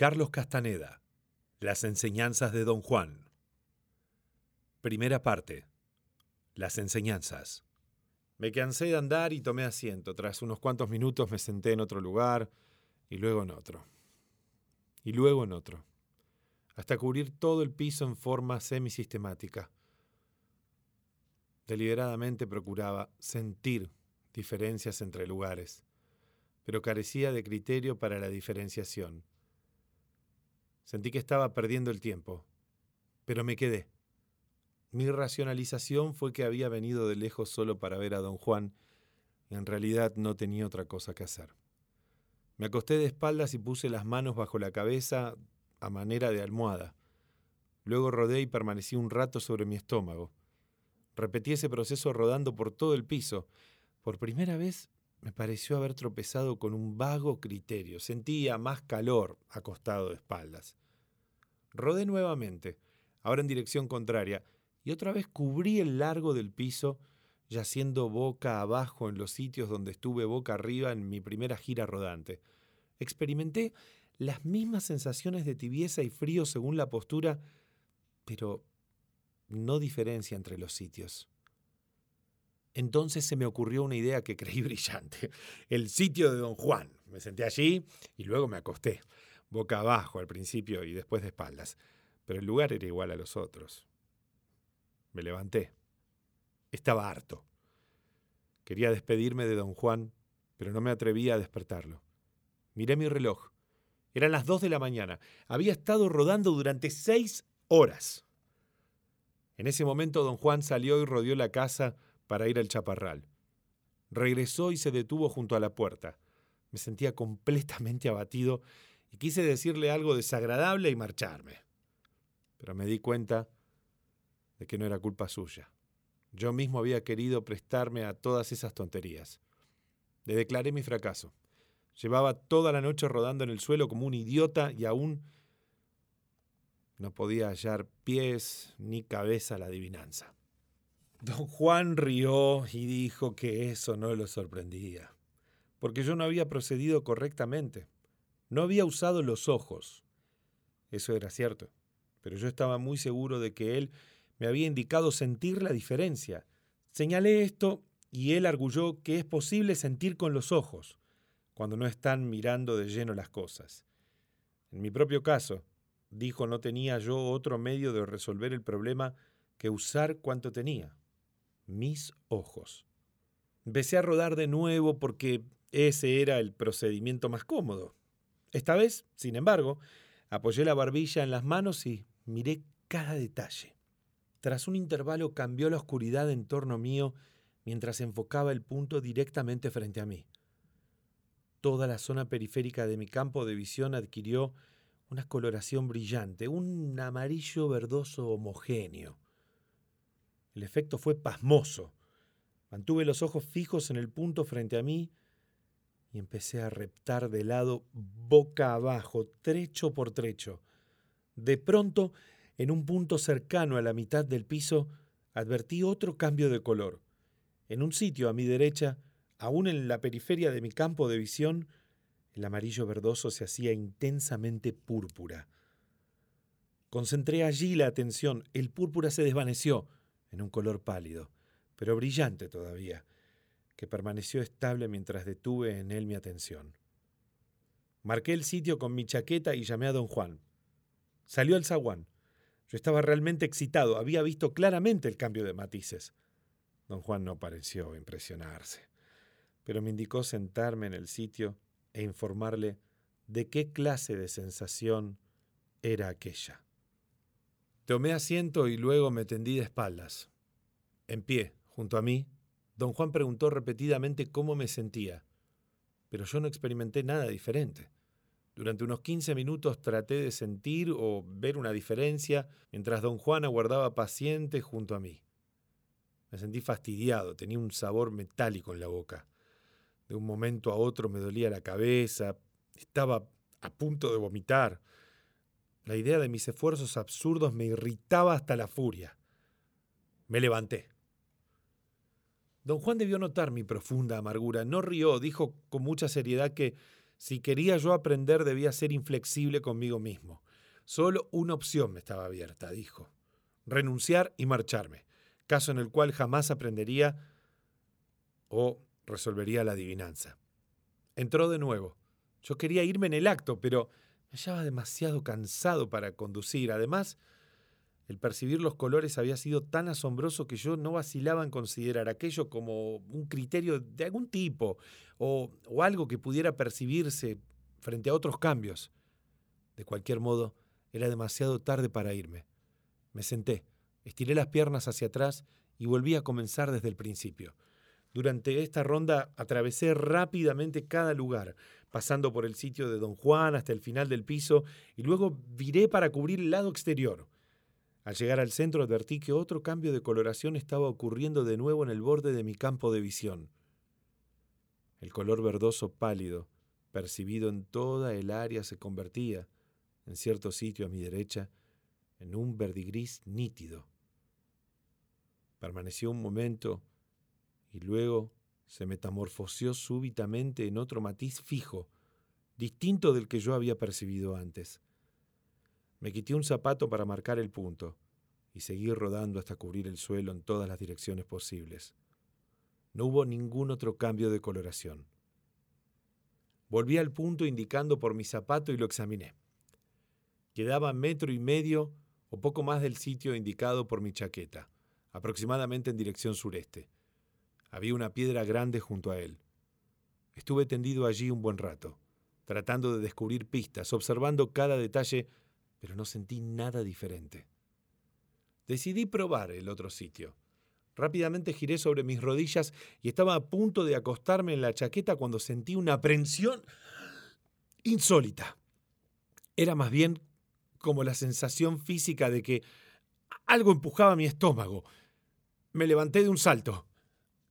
Carlos Castaneda. Las enseñanzas de Don Juan. Primera parte. Las enseñanzas. Me cansé de andar y tomé asiento. Tras unos cuantos minutos me senté en otro lugar y luego en otro. Y luego en otro. Hasta cubrir todo el piso en forma semisistemática. Deliberadamente procuraba sentir diferencias entre lugares, pero carecía de criterio para la diferenciación. Sentí que estaba perdiendo el tiempo, pero me quedé. Mi racionalización fue que había venido de lejos solo para ver a don Juan en realidad no tenía otra cosa que hacer. Me acosté de espaldas y puse las manos bajo la cabeza a manera de almohada. Luego rodé y permanecí un rato sobre mi estómago. Repetí ese proceso rodando por todo el piso. Por primera vez me pareció haber tropezado con un vago criterio. Sentía más calor acostado de espaldas. Rodé nuevamente, ahora en dirección contraria, y otra vez cubrí el largo del piso, yaciendo boca abajo en los sitios donde estuve boca arriba en mi primera gira rodante. Experimenté las mismas sensaciones de tibieza y frío según la postura, pero no diferencia entre los sitios. Entonces se me ocurrió una idea que creí brillante. El sitio de don Juan. Me senté allí y luego me acosté, boca abajo al principio y después de espaldas. Pero el lugar era igual a los otros. Me levanté. Estaba harto. Quería despedirme de don Juan, pero no me atrevía a despertarlo. Miré mi reloj. Eran las dos de la mañana. Había estado rodando durante seis horas. En ese momento don Juan salió y rodeó la casa para ir al chaparral. Regresó y se detuvo junto a la puerta. Me sentía completamente abatido y quise decirle algo desagradable y marcharme. Pero me di cuenta de que no era culpa suya. Yo mismo había querido prestarme a todas esas tonterías. Le declaré mi fracaso. Llevaba toda la noche rodando en el suelo como un idiota y aún no podía hallar pies ni cabeza a la adivinanza. Don Juan rió y dijo que eso no lo sorprendía, porque yo no había procedido correctamente. No había usado los ojos. Eso era cierto, pero yo estaba muy seguro de que él me había indicado sentir la diferencia. Señalé esto y él arguyó que es posible sentir con los ojos, cuando no están mirando de lleno las cosas. En mi propio caso, dijo, no tenía yo otro medio de resolver el problema que usar cuanto tenía, mis ojos. Empecé a rodar de nuevo porque ese era el procedimiento más cómodo. Esta vez, sin embargo, apoyé la barbilla en las manos y miré cada detalle. Tras un intervalo cambió la oscuridad en torno mío mientras enfocaba el punto directamente frente a mí. Toda la zona periférica de mi campo de visión adquirió una coloración brillante, un amarillo verdoso homogéneo. El efecto fue pasmoso. Mantuve los ojos fijos en el punto frente a mí y empecé a reptar de lado boca abajo, trecho por trecho. De pronto, en un punto cercano a la mitad del piso, advertí otro cambio de color. En un sitio a mi derecha, aún en la periferia de mi campo de visión, el amarillo verdoso se hacía intensamente púrpura. Concentré allí la atención. El púrpura se desvaneció en un color pálido, pero brillante todavía, que permaneció estable mientras detuve en él mi atención. Marqué el sitio con mi chaqueta y llamé a don Juan. Salió el zaguán. Yo estaba realmente excitado, había visto claramente el cambio de matices. Don Juan no pareció impresionarse, pero me indicó sentarme en el sitio e informarle de qué clase de sensación era aquella. Tomé asiento y luego me tendí de espaldas. En pie, junto a mí, don Juan preguntó repetidamente cómo me sentía, pero yo no experimenté nada diferente. Durante unos 15 minutos traté de sentir o ver una diferencia mientras don Juan aguardaba paciente junto a mí. Me sentí fastidiado, tenía un sabor metálico en la boca. De un momento a otro me dolía la cabeza, estaba a punto de vomitar. La idea de mis esfuerzos absurdos me irritaba hasta la furia. Me levanté. Don Juan debió notar mi profunda amargura. No rió, dijo con mucha seriedad que Si quería yo aprender debía ser inflexible conmigo mismo. Solo una opción me estaba abierta, dijo. Renunciar y marcharme, caso en el cual jamás aprendería o resolvería la adivinanza. Entró de nuevo. Yo quería irme en el acto, pero me hallaba demasiado cansado para conducir. Además, el percibir los colores había sido tan asombroso que yo no vacilaba en considerar aquello como un criterio de algún tipo o, o, algo que pudiera percibirse frente a otros cambios. De cualquier modo, era demasiado tarde para irme. Me senté, estiré las piernas hacia atrás y volví a comenzar desde el principio. Durante esta ronda atravesé rápidamente cada lugar, pasando por el sitio de Don Juan hasta el final del piso y luego viré para cubrir el lado exterior. Al llegar al centro advertí que otro cambio de coloración estaba ocurriendo de nuevo en el borde de mi campo de visión. El color verdoso pálido, percibido en toda el área, se convertía, en cierto sitio a mi derecha, en un verdigris nítido. Permaneció un momento y luego se metamorfoseó súbitamente en otro matiz fijo, distinto del que yo había percibido antes. Me quité un zapato para marcar el punto y seguí rodando hasta cubrir el suelo en todas las direcciones posibles. No hubo ningún otro cambio de coloración. Volví al punto indicando por mi zapato y lo examiné. Quedaba metro y medio o poco más del sitio indicado por mi chaqueta, aproximadamente en dirección sureste. Había una piedra grande junto a él. Estuve tendido allí un buen rato, tratando de descubrir pistas, observando cada detalle pero no sentí nada diferente. Decidí probar el otro sitio. Rápidamente giré sobre mis rodillas y estaba a punto de acostarme en la chaqueta cuando sentí una aprensión insólita. Era más bien como la sensación física de que algo empujaba mi estómago. Me levanté de un salto,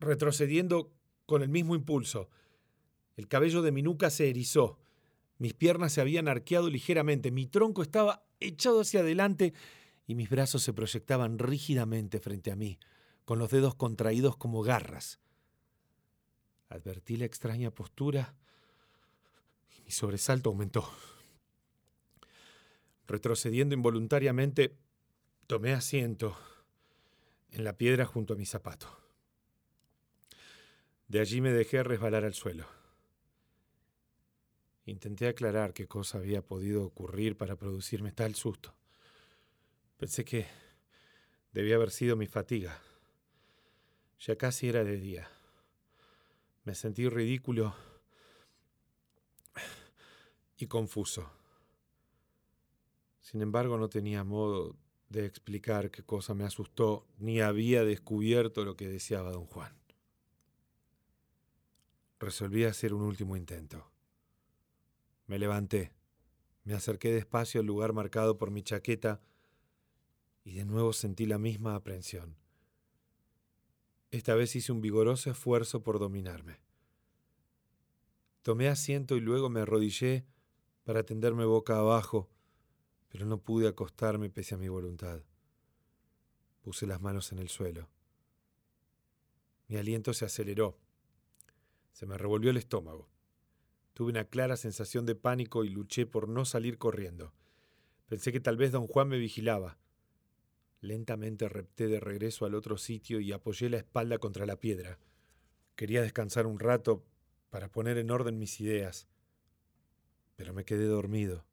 retrocediendo con el mismo impulso. El cabello de mi nuca se erizó. Mis piernas se habían arqueado ligeramente, mi tronco estaba echado hacia adelante y mis brazos se proyectaban rígidamente frente a mí, con los dedos contraídos como garras. Advertí la extraña postura y mi sobresalto aumentó. Retrocediendo involuntariamente, tomé asiento en la piedra junto a mi zapato. De allí me dejé resbalar al suelo. Intenté aclarar qué cosa había podido ocurrir para producirme tal susto. Pensé que debía haber sido mi fatiga. Ya casi era de día. Me sentí ridículo y confuso. Sin embargo, no tenía modo de explicar qué cosa me asustó, ni había descubierto lo que deseaba don Juan. Resolví hacer un último intento. Me levanté, me acerqué despacio al lugar marcado por mi chaqueta y de nuevo sentí la misma aprensión. Esta vez hice un vigoroso esfuerzo por dominarme. Tomé asiento y luego me arrodillé para tenderme boca abajo, pero no pude acostarme pese a mi voluntad. Puse las manos en el suelo. Mi aliento se aceleró. Se me revolvió el estómago. Tuve una clara sensación de pánico y luché por no salir corriendo. Pensé que tal vez don Juan me vigilaba. Lentamente repté de regreso al otro sitio y apoyé la espalda contra la piedra. Quería descansar un rato para poner en orden mis ideas, pero me quedé dormido.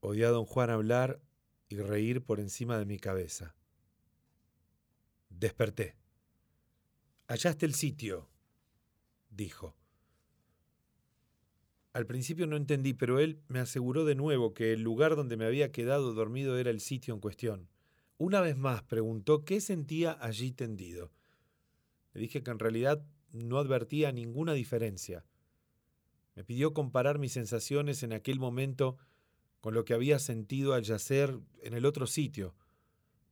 Oí a don Juan hablar y reír por encima de mi cabeza. Desperté. Hallaste el sitio, dijo. Al principio no entendí, pero él me aseguró de nuevo que el lugar donde me había quedado dormido era el sitio en cuestión. Una vez más preguntó qué sentía allí tendido. Le dije que en realidad no advertía ninguna diferencia. Me pidió comparar mis sensaciones en aquel momento con lo que había sentido al yacer en el otro sitio.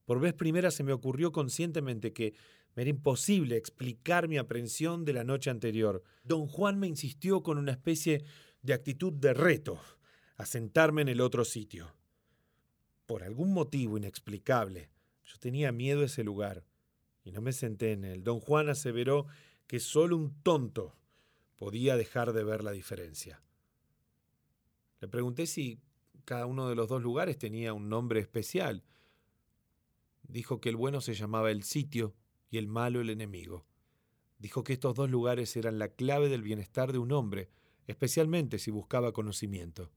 Por vez primera se me ocurrió conscientemente que me era imposible explicar mi aprensión de la noche anterior. Don Juan me insistió con una especie de actitud de reto a sentarme en el otro sitio. Por algún motivo inexplicable, yo tenía miedo a ese lugar y no me senté en él. Don Juan aseveró que solo un tonto podía dejar de ver la diferencia. Le pregunté si cada uno de los dos lugares tenía un nombre especial. Dijo que el bueno se llamaba el sitio y el malo el enemigo. Dijo que estos dos lugares eran la clave del bienestar de un hombre, especialmente si buscaba conocimiento.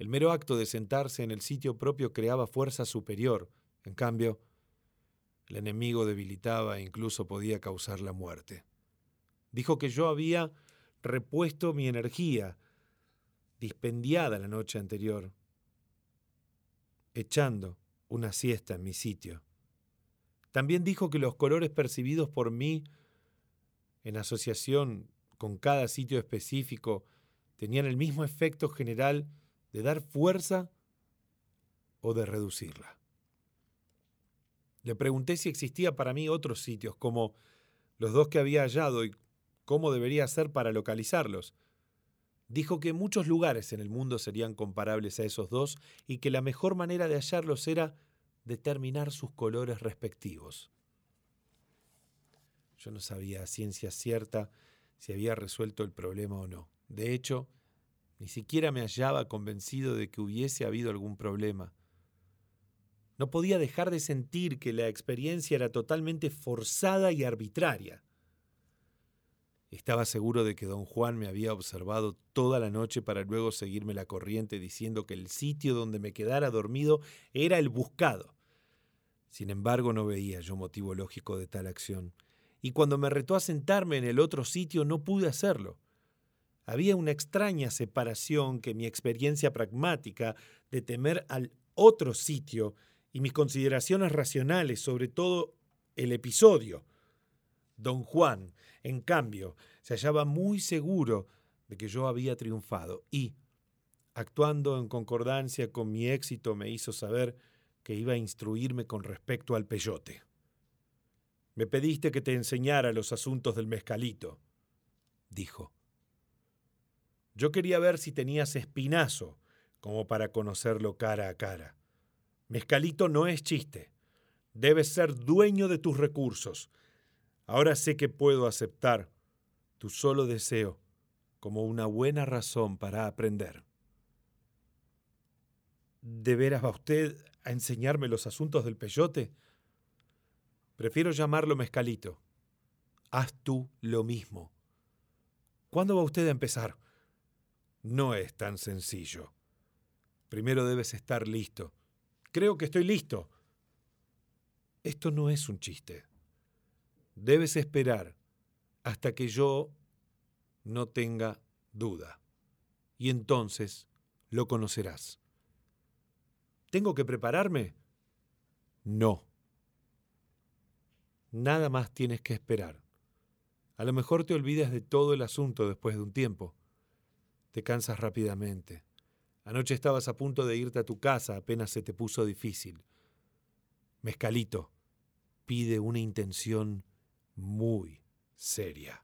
El mero acto de sentarse en el sitio propio creaba fuerza superior, en cambio, el enemigo debilitaba e incluso podía causar la muerte. Dijo que yo había repuesto mi energía, dispendiada la noche anterior, echando una siesta en mi sitio. También dijo que los colores percibidos por mí en asociación con cada sitio específico tenían el mismo efecto general de dar fuerza o de reducirla. Le pregunté si existía para mí otros sitios, como los dos que había hallado, y cómo debería ser para localizarlos. Dijo que muchos lugares en el mundo serían comparables a esos dos y que la mejor manera de hallarlos era determinar sus colores respectivos. Yo no sabía a ciencia cierta si había resuelto el problema o no. De hecho, ni siquiera me hallaba convencido de que hubiese habido algún problema. No podía dejar de sentir que la experiencia era totalmente forzada y arbitraria. Estaba seguro de que don Juan me había observado toda la noche para luego seguirme la corriente diciendo que el sitio donde me quedara dormido era el buscado. Sin embargo, no veía yo motivo lógico de tal acción, y cuando me retó a sentarme en el otro sitio no pude hacerlo. Había una extraña separación que mi experiencia pragmática de temer al otro sitio y mis consideraciones racionales sobre todo el episodio. Don Juan, en cambio, se hallaba muy seguro de que yo había triunfado y, actuando en concordancia con mi éxito, me hizo saber que iba a instruirme con respecto al peyote. Me pediste que te enseñara los asuntos del mezcalito, dijo. Yo quería ver si tenías espinazo como para conocerlo cara a cara. Mezcalito no es chiste. Debes ser dueño de tus recursos. Ahora sé que puedo aceptar tu solo deseo como una buena razón para aprender. ¿De veras va usted a enseñarme los asuntos del peyote? Prefiero llamarlo mezcalito. Haz tú lo mismo. ¿Cuándo va usted a empezar? No es tan sencillo. Primero debes estar listo. Creo que estoy listo. Esto no es un chiste. Debes esperar hasta que yo no tenga duda. Y entonces lo conocerás. ¿Tengo que prepararme? No. Nada más tienes que esperar. A lo mejor te olvidas de todo el asunto después de un tiempo te cansas rápidamente. Anoche estabas a punto de irte a tu casa apenas se te puso difícil. Mezcalito pide una intención muy seria.